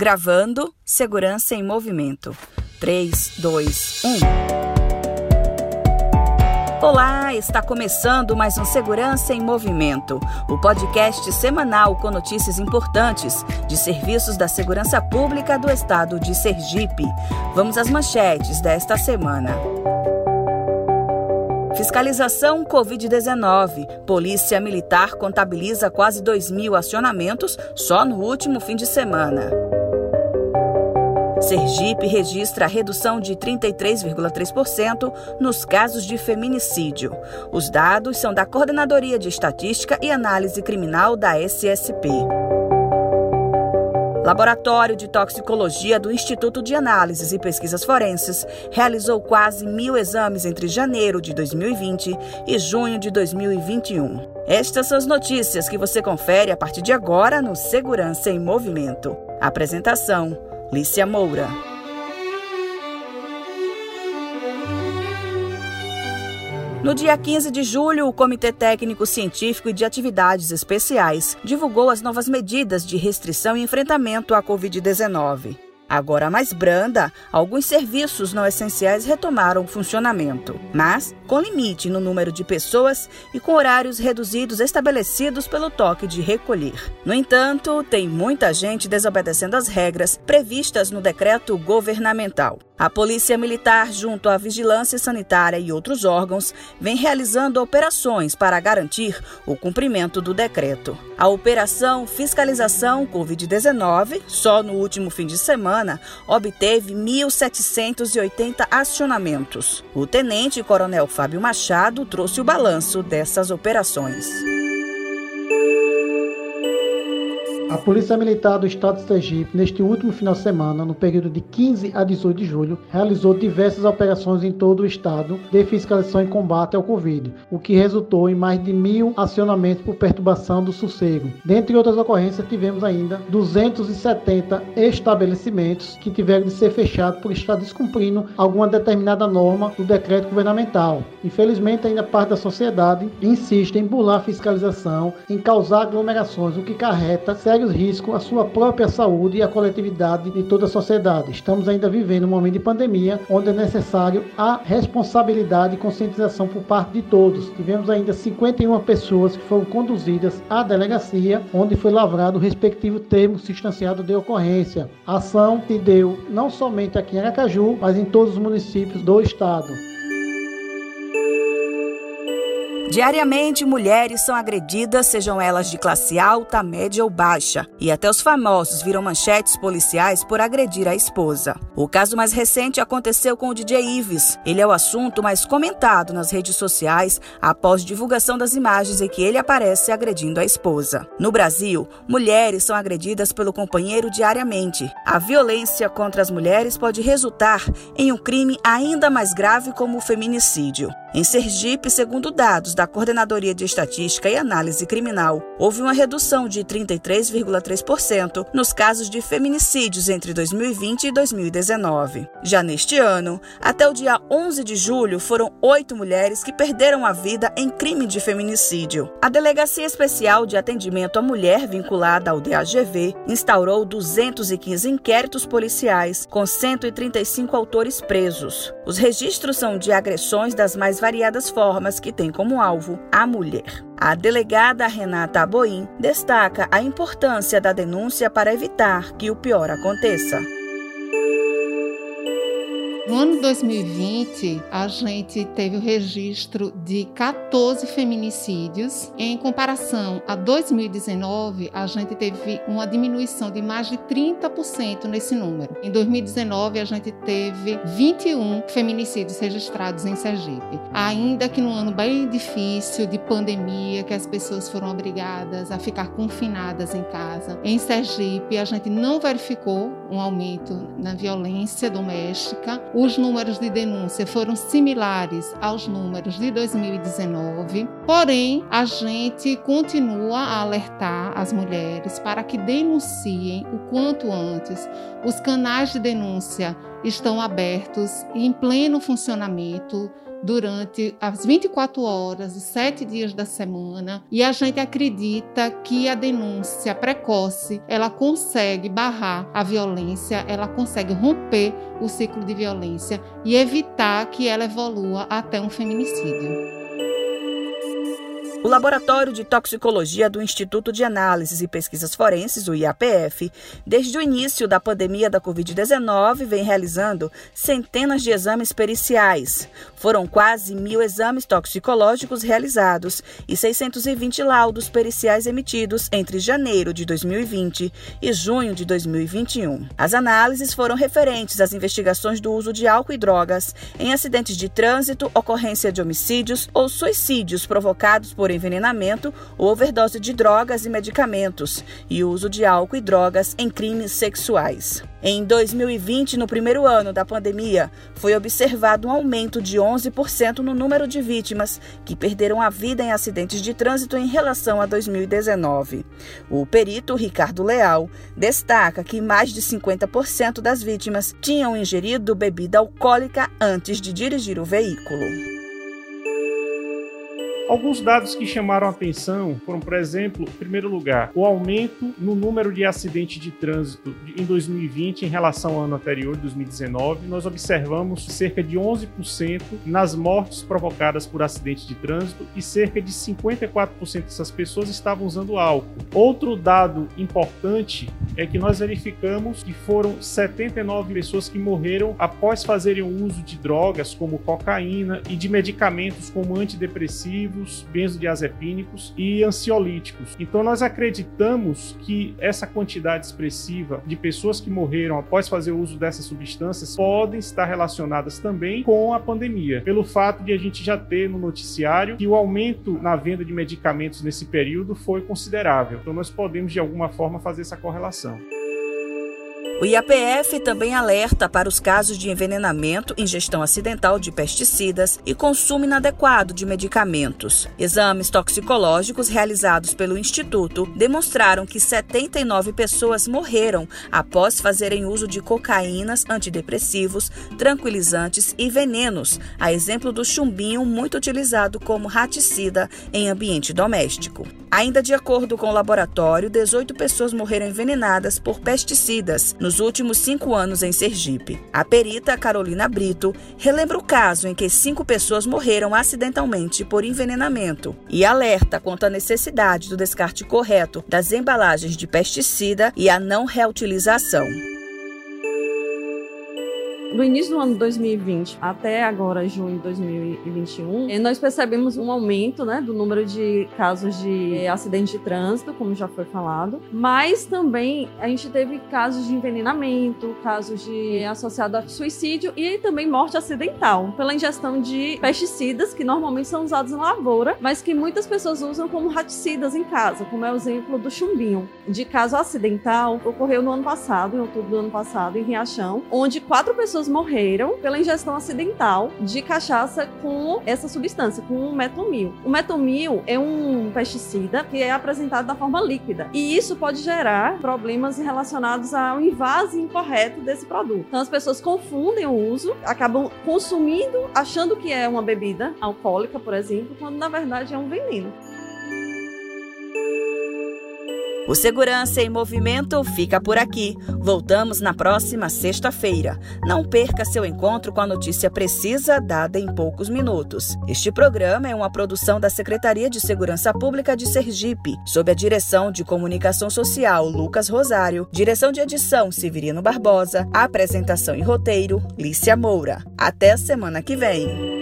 Gravando Segurança em Movimento. 3, 2, 1. Olá, está começando mais um Segurança em Movimento, o podcast semanal com notícias importantes de serviços da segurança pública do estado de Sergipe. Vamos às manchetes desta semana. Fiscalização Covid-19. Polícia Militar contabiliza quase 2 mil acionamentos só no último fim de semana. Sergipe registra redução de 33,3% nos casos de feminicídio. Os dados são da Coordenadoria de Estatística e Análise Criminal da SSP. Laboratório de Toxicologia do Instituto de Análises e Pesquisas Forenses realizou quase mil exames entre janeiro de 2020 e junho de 2021. Estas são as notícias que você confere a partir de agora no Segurança em Movimento. Apresentação: Lícia Moura. No dia 15 de julho, o Comitê Técnico Científico e de Atividades Especiais divulgou as novas medidas de restrição e enfrentamento à Covid-19. Agora mais branda, alguns serviços não essenciais retomaram o funcionamento, mas com limite no número de pessoas e com horários reduzidos estabelecidos pelo toque de recolher. No entanto, tem muita gente desobedecendo as regras previstas no decreto governamental. A Polícia Militar, junto à Vigilância Sanitária e outros órgãos, vem realizando operações para garantir o cumprimento do decreto. A Operação Fiscalização Covid-19, só no último fim de semana, obteve 1.780 acionamentos. O tenente-coronel Fábio Machado trouxe o balanço dessas operações. A Polícia Militar do Estado de Sergipe, neste último final de semana, no período de 15 a 18 de julho, realizou diversas operações em todo o estado de fiscalização e combate ao Covid, o que resultou em mais de mil acionamentos por perturbação do sossego. Dentre outras ocorrências, tivemos ainda 270 estabelecimentos que tiveram de ser fechados por estar descumprindo alguma determinada norma do decreto governamental. Infelizmente, ainda parte da sociedade insiste em burlar a fiscalização, em causar aglomerações, o que carreta sérios riscos à sua própria saúde e à coletividade de toda a sociedade. Estamos ainda vivendo um momento de pandemia onde é necessário a responsabilidade e conscientização por parte de todos. Tivemos ainda 51 pessoas que foram conduzidas à delegacia, onde foi lavrado o respectivo termo substanciado de ocorrência. A ação se deu não somente aqui em Aracaju, mas em todos os municípios do estado. Diariamente, mulheres são agredidas, sejam elas de classe alta, média ou baixa, e até os famosos viram manchetes policiais por agredir a esposa. O caso mais recente aconteceu com o DJ Ives. Ele é o assunto mais comentado nas redes sociais após divulgação das imagens em que ele aparece agredindo a esposa. No Brasil, mulheres são agredidas pelo companheiro diariamente. A violência contra as mulheres pode resultar em um crime ainda mais grave como o feminicídio. Em Sergipe, segundo dados da Coordenadoria de Estatística e Análise Criminal, houve uma redução de 33,3% nos casos de feminicídios entre 2020 e 2019. Já neste ano, até o dia 11 de julho, foram oito mulheres que perderam a vida em crime de feminicídio. A Delegacia Especial de Atendimento à Mulher, vinculada ao DAGV, instaurou 215 inquéritos policiais, com 135 autores presos. Os registros são de agressões das mais variadas formas que tem como alvo a mulher. A delegada Renata Aboim destaca a importância da denúncia para evitar que o pior aconteça. No ano 2020, a gente teve o registro de 14 feminicídios. Em comparação a 2019, a gente teve uma diminuição de mais de 30% nesse número. Em 2019, a gente teve 21 feminicídios registrados em Sergipe. Ainda que num ano bem difícil de pandemia, que as pessoas foram obrigadas a ficar confinadas em casa, em Sergipe a gente não verificou um aumento na violência doméstica os números de denúncia foram similares aos números de 2019, porém, a gente continua a alertar as mulheres para que denunciem o quanto antes. Os canais de denúncia estão abertos e em pleno funcionamento durante as 24 horas, os sete dias da semana, e a gente acredita que a denúncia precoce ela consegue barrar a violência, ela consegue romper o ciclo de violência e evitar que ela evolua até um feminicídio. O Laboratório de Toxicologia do Instituto de Análises e Pesquisas Forenses, o IAPF, desde o início da pandemia da Covid-19, vem realizando centenas de exames periciais. Foram quase mil exames toxicológicos realizados e 620 laudos periciais emitidos entre janeiro de 2020 e junho de 2021. As análises foram referentes às investigações do uso de álcool e drogas em acidentes de trânsito, ocorrência de homicídios ou suicídios provocados por por envenenamento ou overdose de drogas e medicamentos e uso de álcool e drogas em crimes sexuais. Em 2020, no primeiro ano da pandemia, foi observado um aumento de 11% no número de vítimas que perderam a vida em acidentes de trânsito em relação a 2019. O perito Ricardo Leal destaca que mais de 50% das vítimas tinham ingerido bebida alcoólica antes de dirigir o veículo. Alguns dados que chamaram atenção foram, por exemplo, em primeiro lugar, o aumento no número de acidentes de trânsito em 2020 em relação ao ano anterior, 2019. Nós observamos cerca de 11% nas mortes provocadas por acidentes de trânsito e cerca de 54% dessas pessoas estavam usando álcool. Outro dado importante é que nós verificamos que foram 79 pessoas que morreram após fazerem uso de drogas como cocaína e de medicamentos como antidepressivos antidepressivos, benzodiazepínicos e ansiolíticos. Então nós acreditamos que essa quantidade expressiva de pessoas que morreram após fazer uso dessas substâncias podem estar relacionadas também com a pandemia, pelo fato de a gente já ter no noticiário que o aumento na venda de medicamentos nesse período foi considerável. Então nós podemos de alguma forma fazer essa correlação. O IAPF também alerta para os casos de envenenamento, ingestão acidental de pesticidas e consumo inadequado de medicamentos. Exames toxicológicos realizados pelo Instituto demonstraram que 79 pessoas morreram após fazerem uso de cocaínas, antidepressivos, tranquilizantes e venenos, a exemplo do chumbinho muito utilizado como raticida em ambiente doméstico. Ainda de acordo com o laboratório, 18 pessoas morreram envenenadas por pesticidas nos últimos cinco anos em Sergipe. A perita Carolina Brito relembra o caso em que cinco pessoas morreram acidentalmente por envenenamento e alerta quanto à necessidade do descarte correto das embalagens de pesticida e a não reutilização. Do início do ano 2020 até agora, junho de 2021, eh, nós percebemos um aumento né, do número de casos de eh, acidente de trânsito, como já foi falado, mas também a gente teve casos de envenenamento, casos de eh, associado a suicídio e também morte acidental pela ingestão de pesticidas que normalmente são usados na lavoura, mas que muitas pessoas usam como raticidas em casa, como é o exemplo do chumbinho. De caso acidental, ocorreu no ano passado, em outubro do ano passado, em Riachão, onde quatro pessoas pessoas morreram pela ingestão acidental de cachaça com essa substância, com o metomil. O metomil é um pesticida que é apresentado da forma líquida e isso pode gerar problemas relacionados ao invase incorreto desse produto. Então as pessoas confundem o uso, acabam consumindo achando que é uma bebida alcoólica, por exemplo, quando na verdade é um veneno. O Segurança em Movimento fica por aqui. Voltamos na próxima sexta-feira. Não perca seu encontro com a notícia precisa dada em poucos minutos. Este programa é uma produção da Secretaria de Segurança Pública de Sergipe, sob a direção de Comunicação Social Lucas Rosário, direção de edição Severino Barbosa, apresentação e roteiro Lícia Moura. Até a semana que vem.